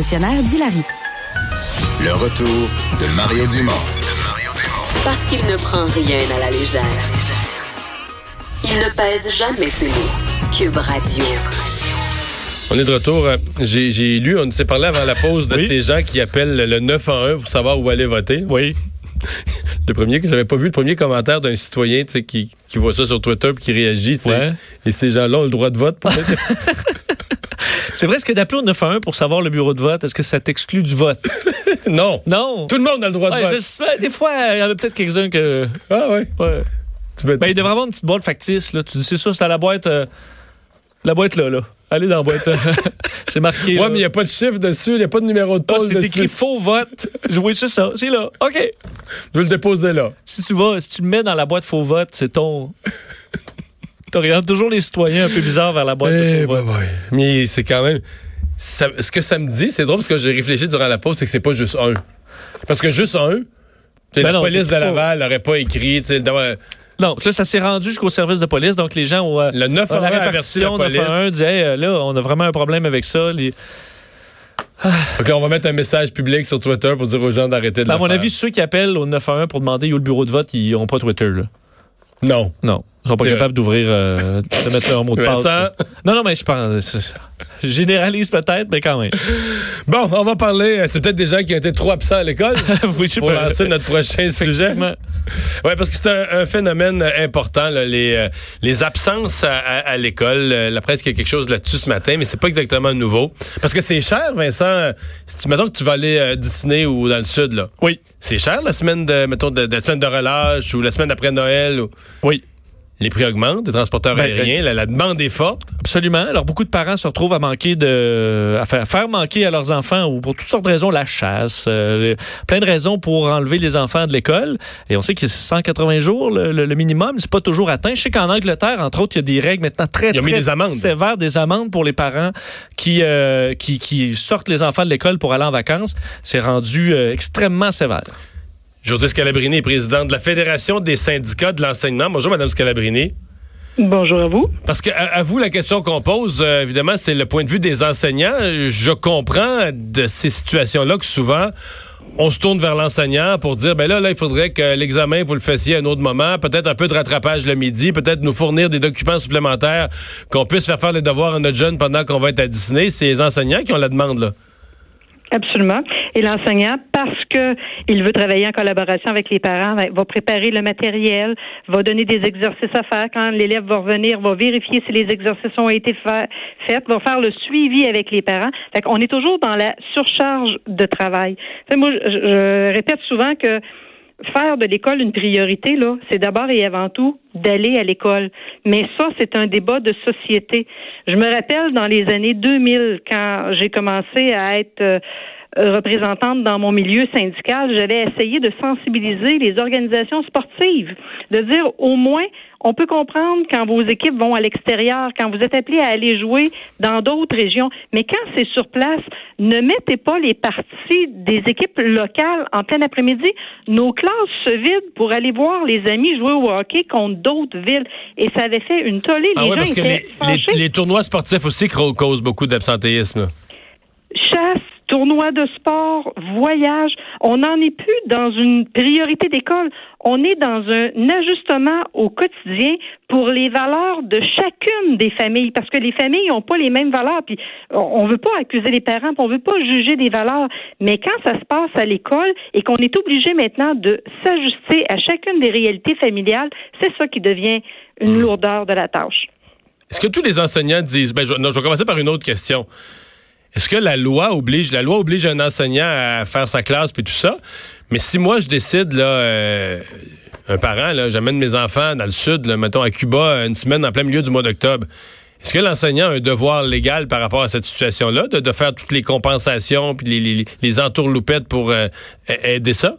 Stationnaire Dilary. Le retour de Mario Dumont. Parce qu'il ne prend rien à la légère. Il ne pèse jamais ses mots. Cube Radio. On est de retour. Euh, J'ai j'ai lu, on s'est parlé avant la pause de Oui. ces gens qui appellent le 911 pour savoir où aller voter. Oui. Le premier que j'avais pas vu, le premier commentaire d'un citoyen qui, qui voit ça sur Twitter puis qui réagit, c'est Ouais. et ces gens-là ont le droit de vote. peut-être? C'est vrai, est-ce que d'appeler au 911 pour savoir le bureau de vote, est-ce que ça t'exclut du vote? non. Non. Tout le monde a le droit de vote. je des fois, il y en a peut-être quelques-uns que. Ah ouais. Ouais. Tu veux Ben, il devrait avoir une petite boîte factice. Là. Tu dis, c'est ça, c'est à la boîte. euh, la boîte là, là. Allez dans la boîte. c'est marqué. Ouais, là. mais il n'y a pas de chiffre dessus, il n'y a pas de numéro de Ah, poste c'est dessus. écrit faux vote. Je vois c'est ça. C'est là. OK. Je vais le déposer là. Si tu vas, si tu le mets dans la boîte faux vote, c'est ton. T'orientes toujours les citoyens un peu bizarres vers la boîte de Eh, vote. ouais. Mais c'est quand même. ça- ce que ça me dit, c'est drôle parce que j'ai réfléchi durant la pause, c'est que c'est pas juste un. Parce que juste un, Ben la non, police de. Laval n'aurait pas écrit, tu sais, d'avoir- Non, là, ça s'est rendu jusqu'au service de police. Donc, les gens ont. euh, le 9 dans la a averti la répartition police. 911 disait, hey, euh, là, on a vraiment un problème avec ça. Les... Fait que là, on va mettre un message public sur Twitter pour dire aux gens d'arrêter de Ben, à mon faire. avis, ceux qui appellent au 911 pour demander où est le bureau de vote, ils n'ont pas Twitter. Là. Non. Non. Ils sont pas capables d'ouvrir, euh, de mettre leur mot de passe. Non, non, mais je pense. Je généralise peut-être, mais quand même. Bon, on va parler. euh, C'est peut-être des gens qui ont été trop absents à l'école Oui, pour pas. lancer notre prochain sujet. Oui, parce que c'est un, un phénomène important, là, les, euh, les absences à, à- à l'école. La presse qui a quelque chose là-dessus ce matin, mais c'est pas exactement nouveau. Parce que c'est cher, Vincent. Si tu mettons que tu vas aller à Disney ou dans le sud, là. Oui. C'est cher la semaine de, mettons, de, de- la semaine de relâche ou la semaine après Noël. ou- Oui. Les prix augmentent, les transporteurs Ben, aériens, la, la demande est forte. Absolument. Alors, beaucoup de parents se retrouvent à manquer de. à faire, faire manquer à leurs enfants, ou pour toutes sortes de raisons, la chasse, euh, plein de raisons pour enlever les enfants de l'école. Et on sait que c'est 180 jours, le, le- le minimum, c'est pas toujours atteint. Je sais qu'en Angleterre, entre autres, il y a des règles maintenant très, très des amendes. sévères, des amendes pour les parents qui, euh, qui, qui sortent les enfants de l'école pour aller en vacances. C'est rendu euh, extrêmement sévère. Jordis Scalabrini est présidente de la Fédération des syndicats de l'enseignement. Bonjour, Madame Scalabrini. Bonjour à vous. Parce que à, à vous, la question qu'on pose, euh, évidemment, c'est le point de vue des enseignants. Je comprends de ces situations-là que souvent, on se tourne vers l'enseignant pour dire, ben là, là, il faudrait que l'examen, vous le fassiez à un autre moment, peut-être un peu de rattrapage le midi, peut-être nous fournir des documents supplémentaires, qu'on puisse faire faire les devoirs à notre jeune pendant qu'on va être à Disney. C'est les enseignants qui ont la demande, là. Absolument. Et l'enseignant, parce que il veut travailler en collaboration avec les parents, ben, va préparer le matériel, va donner des exercices à faire. Quand l'élève va revenir, va vérifier si les exercices ont été fa- faits, va faire le suivi avec les parents. Fait qu'on est toujours dans la surcharge de travail. Moi, je répète souvent que faire de l'école une priorité, là, c'est d'abord et avant tout d'aller à l'école. Mais ça, c'est un débat de société. Je me rappelle dans les années 2000, quand j'ai commencé à être euh, représentante dans mon milieu syndical, j'avais essayé de sensibiliser les organisations sportives, de dire au moins, on peut comprendre quand vos équipes vont à l'extérieur, quand vous êtes appelés à aller jouer dans d'autres régions, mais quand c'est sur place, ne mettez pas les parties des équipes locales en plein après-midi. Nos classes se vident pour aller voir les amis jouer au hockey contre d'autres villes. Et ça avait fait une tollée. Ah les ouais, gens parce que les, les- les tournois sportifs aussi causent beaucoup d'absentéisme. chasse, tournoi de sport, voyage. On n'en est plus dans une priorité d'école. On est dans un ajustement au quotidien pour les valeurs de chacune des familles, parce que les familles n'ont pas les mêmes valeurs. Puis on ne veut pas accuser les parents, puis on veut pas juger des valeurs. Mais quand ça se passe à l'école et qu'on est obligé maintenant de s'ajuster à chacune des réalités familiales, c'est ça qui devient une lourdeur de la tâche. Est-ce que tous les enseignants disent ben, je, non, je vais commencer par une autre question. Est-ce que la loi oblige la loi oblige un enseignant à faire sa classe puis tout ça, mais si moi je décide là euh, un parent là, j'amène mes enfants dans le sud, là, mettons à Cuba une semaine en plein milieu du mois d'octobre. Est-ce que l'enseignant a un devoir légal par rapport à cette situation-là, de, de faire toutes les compensations puis les, les, les entourloupettes pour euh, aider ça?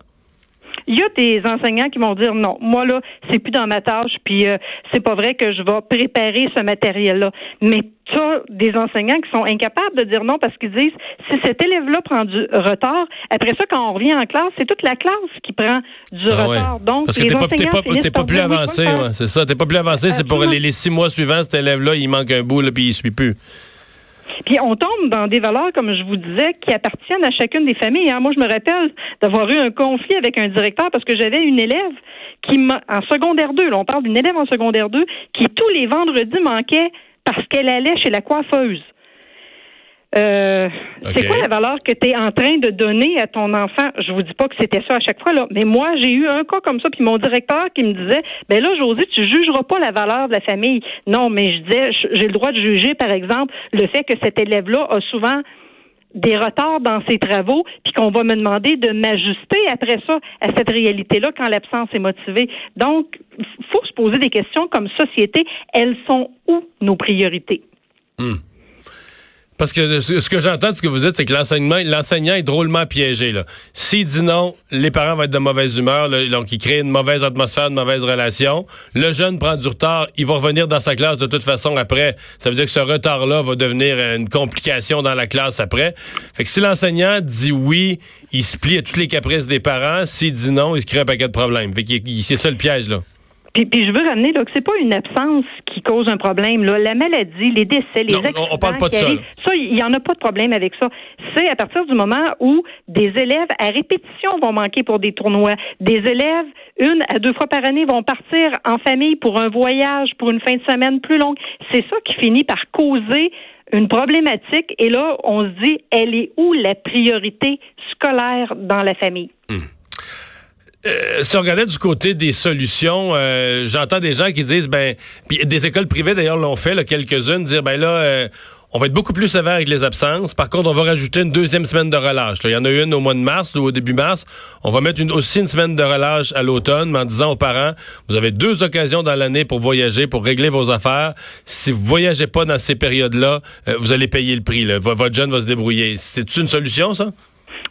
Il y a des enseignants qui vont dire non, moi là, c'est plus dans ma tâche, puis euh, c'est pas vrai que je vais préparer ce matériel-là. Mais tu as des enseignants qui sont incapables de dire non parce qu'ils disent si cet élève-là prend du retard, après ça, quand on revient en classe, c'est toute la classe qui prend du Ah ouais. retard. Donc, Parce que t'es pas, t'es pas, t'es plus avancé, ouais, c'est ça. T'es pas plus avancé, c'est pour les, les six mois suivants, cet élève-là, il manque un bout, là, puis il suit plus. Puis on tombe dans des valeurs, comme je vous disais, qui appartiennent à chacune des familles. Hein. Moi, je me rappelle d'avoir eu un conflit avec un directeur parce que j'avais une élève qui, en secondaire 2, là, on parle d'une élève en secondaire 2, qui tous les vendredis manquait parce qu'elle allait chez la coiffeuse. Euh, c'est quoi la valeur que tu es en train de donner à ton enfant? Je vous dis pas que c'était ça à chaque fois, là, mais moi, j'ai eu un cas comme ça, puis mon directeur qui me disait, ben là, José, tu jugeras pas la valeur de la famille. Non, mais je disais, j'ai le droit de juger, par exemple, le fait que cet élève-là a souvent des retards dans ses travaux, puis qu'on va me demander de m'ajuster après ça à cette réalité-là quand l'absence est motivée. Donc, faut se poser des questions comme société. Elles sont où nos priorités? Hmm. Parce que ce que j'entends de ce que vous dites, c'est que l'enseignement, l'enseignant est drôlement piégé. S'il dit non, les parents vont être de mauvaise humeur, donc il crée une mauvaise atmosphère, une mauvaise relation. Le jeune prend du retard, il va revenir dans sa classe de toute façon après. Ça veut dire que ce retard-là va devenir une complication dans la classe après. Fait que si l'enseignant dit oui, il se plie à toutes les caprices des parents. S'il dit non, il se crée un paquet de problèmes. Fait que c'est ça le piège, là. Puis, je veux ramener là, que c'est pas une absence qui cause un problème. Là. La maladie, les décès, les accidents on parle pas de ça. ça, il n'y en a pas de problème avec ça. C'est à partir du moment où des élèves à répétition vont manquer pour des tournois. Des élèves, une à deux fois par année, vont partir en famille pour un voyage, pour une fin de semaine plus longue. C'est ça qui finit par causer une problématique. Et là, on se dit, elle est où la priorité scolaire dans la famille? Hmm. Euh, si on regardait du côté des solutions, euh, j'entends des gens qui disent, ben, puis des écoles privées d'ailleurs l'ont fait, quelques-unes, dire, ben là, euh, on va être beaucoup plus sévère avec les absences. Par contre, on va rajouter une deuxième semaine de relâche. Il y en a une au mois de mars ou au début mars. On va mettre une, aussi une semaine de relâche à l'automne, en disant aux parents, vous avez deux occasions dans l'année pour voyager, pour régler vos affaires. Si vous voyagez pas dans ces périodes-là, vous allez payer le prix. Votre jeune va se débrouiller. C'est une solution, ça?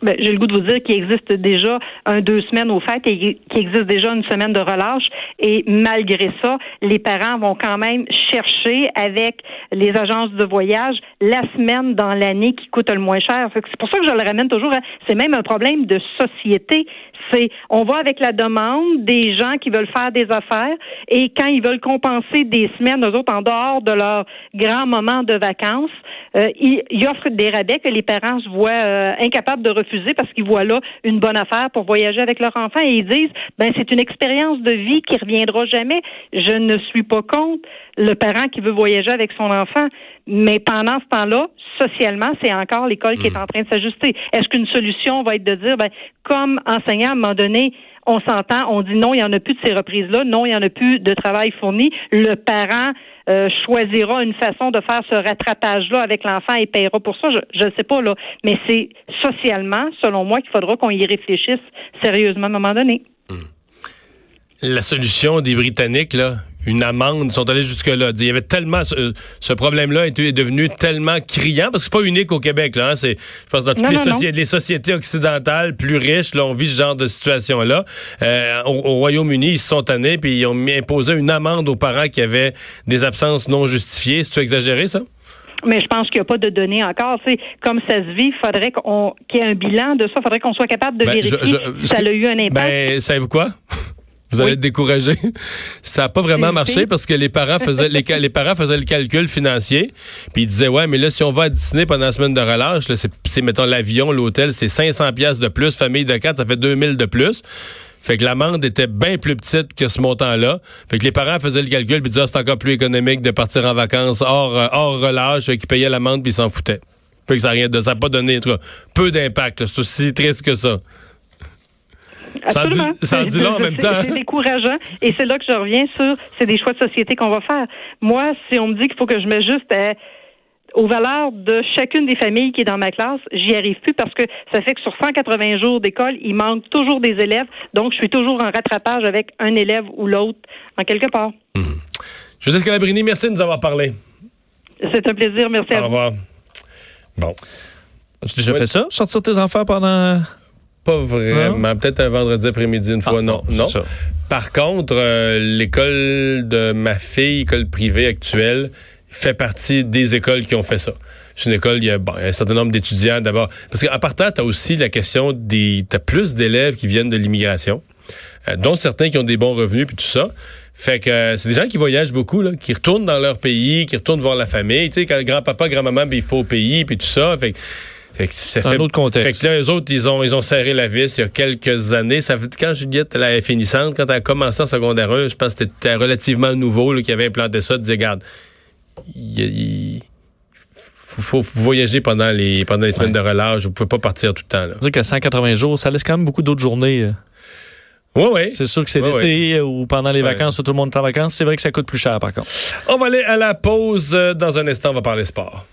Ben, j'ai le goût de vous dire qu'il existe déjà un deux semaines au fait et qu'il existe déjà une semaine de relâche. Et malgré ça, les parents vont quand même chercher avec les agences de voyage la semaine dans l'année qui coûte le moins cher. C'est pour ça que je le ramène toujours. C'est même un problème de société. C'est on va avec la demande des gens qui veulent faire des affaires et quand ils veulent compenser des semaines, eux autres, en dehors de leur grand moment de vacances, euh, ils, offrent des rabais que les parents se voient euh, incapables de refuser parce qu'ils voient là une bonne affaire pour voyager avec leur enfant et ils disent ben c'est une expérience de vie qui reviendra jamais. Je ne suis pas contre le parent qui veut voyager avec son enfant, mais pendant ce temps-là, socialement, c'est encore l'école qui est hmm. en train de s'ajuster. Est-ce qu'une solution va être de dire ben comme enseignant à un moment donné on s'entend, on dit non, il n'y en a plus de ces reprises-là, non, il n'y en a plus de travail fourni. Le parent euh, choisira une façon de faire ce rattrapage-là avec l'enfant et paiera pour ça. Je ne sais pas, là. Mais c'est socialement, selon moi, qu'il faudra qu'on y réfléchisse sérieusement à un moment donné. La solution des Britanniques, là, une amende. Ils sont allés jusque-là. Il y avait tellement ce, problème-là est, devenu tellement criant parce que c'est pas unique au Québec. Là, hein. c'est, je pense dans toutes les, sociétés occidentales plus riches, là, on vit ce genre de situation-là. Euh, au, Royaume-Uni, ils se sont tannés puis ils ont imposé une amende aux parents qui avaient des absences non justifiées. C'est-tu exagéré ça? Mais je pense qu'il n'y a pas de données encore. C'est comme ça se vit, il faudrait qu'on qu'il y ait un bilan de ça. Il faudrait qu'on soit capable de ben, vérifier si ça a eu un impact. Ben, savez-vous quoi? Vous allez être découragé. Ça n'a pas vraiment marché parce que les parents faisaient les, les, parents faisaient le calcul financier, puis ils disaient ouais, mais là si on va à Disney pendant la semaine de relâche, c'est mettons l'avion, l'hôtel, c'est 500 pièces de plus, famille de quatre, ça fait 2000 de plus. Fait que l'amende était bien plus petite que ce montant-là. Fait que les parents faisaient le calcul puis disaient ah, c'est encore plus économique de partir en vacances hors euh, hors relâche, fait qu'ils payaient l'amende puis ils s'en foutaient. Fait que ça n'a rien de ça pas donné peu d'impact, c'est aussi triste que ça. Absolument. Ça dit, en même temps. C'est décourageant. Et c'est là que je reviens sur, c'est des choix de société qu'on va faire. Moi, si on me dit qu'il faut que je m'ajuste aux valeurs de chacune des familles qui est dans ma classe, j'y arrive plus parce que ça fait que sur 180 jours d'école, il manque toujours des élèves. Donc, je suis toujours en rattrapage avec un élève ou l'autre, en quelque part. Mmh. Joseph Calabrini, merci de nous avoir parlé. C'est un plaisir. Merci à vous. Au revoir. Bon. As-tu déjà fait ça? Sortir tes enfants pendant pas vraiment. Peut-être un vendredi après-midi une fois. Ah, non, non. Par contre, euh, l'école de ma fille, école privée actuelle, fait partie des écoles qui ont fait ça. C'est une école, il y a un certain nombre d'étudiants d'abord. Parce qu'en partant, tu as aussi la question des... Tu as plus d'élèves qui viennent de l'immigration, euh, dont certains qui ont des bons revenus puis tout ça. Fait que euh, c'est des gens qui voyagent beaucoup, là, qui retournent dans leur pays, qui retournent voir la famille. Tu sais, quand grand-papa, grand-maman vivent pas au pays, puis tout ça. Fait que fait que ça Un fait, autre contexte. Fait que là, eux autres, ils ont, ils ont serré la vis il y a quelques années. Ça fait quand Juliette, elle est finissante, quand elle a commencé en secondaire 1, je pense que c'était relativement nouveau là, qui avait implanté ça, disait, regarde, il, faut, faut voyager pendant les, pendant les semaines de relâche. Vous pouvez pas partir tout le temps, là. dire que 180 jours, ça laisse quand même beaucoup d'autres journées. euh. Oui, oui. C'est sûr que c'est l'été ou pendant les vacances où tout le monde est en vacances. C'est vrai que ça coûte plus cher, par contre. On va aller à la pause. Euh, Dans un instant, on va parler sport.